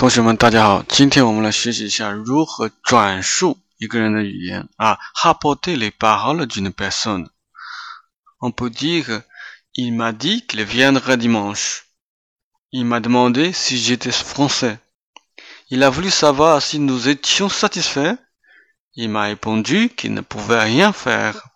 同学们，大家好！今天我们来学习一下如何转述一个人的语言啊。Rapporter les paroles d'une personne. On peut dire il m'a dit qu'il viendrait dimanche. Il m'a demandé si j'étais français. Il a voulu savoir si nous étions satisfaits. Il m'a répondu qu'il ne pouvait rien faire.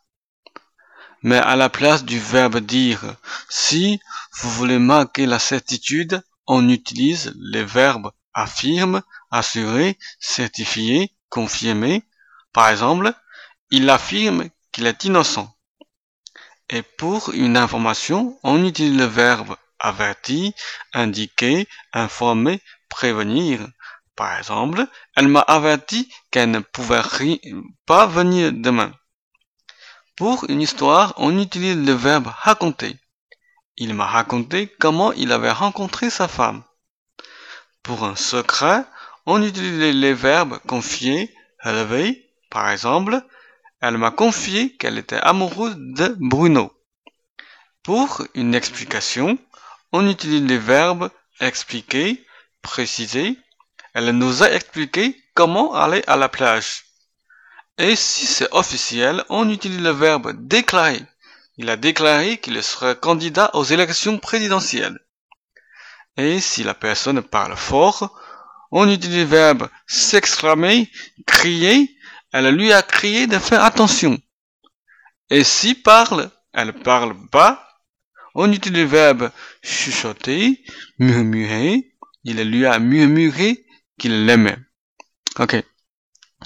Mais à la place du verbe dire, si vous voulez marquer la certitude, on utilise les verbes affirme, assurer, certifier, confirmer. Par exemple, il affirme qu'il est innocent. Et pour une information, on utilise le verbe avertir, indiquer, informer, prévenir. Par exemple, elle m'a averti qu'elle ne pouvait pas venir demain. Pour une histoire, on utilise le verbe raconter. Il m'a raconté comment il avait rencontré sa femme. Pour un secret, on utilise les verbes confier, réveiller. Par exemple, elle m'a confié qu'elle était amoureuse de Bruno. Pour une explication, on utilise les verbes expliquer, préciser. Elle nous a expliqué comment aller à la plage. Et si c'est officiel, on utilise le verbe déclarer. Il a déclaré qu'il serait candidat aux élections présidentielles. Et si la personne parle fort, on utilise le verbe s'exclamer, crier. Elle lui a crié de faire attention. Et si parle, elle parle bas, on utilise le verbe chuchoter, murmurer. Il lui a murmuré qu'il l'aimait. OK，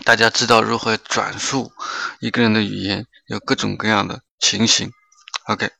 大家知道如何转述一个人的语言，有各种各样的情形。OK。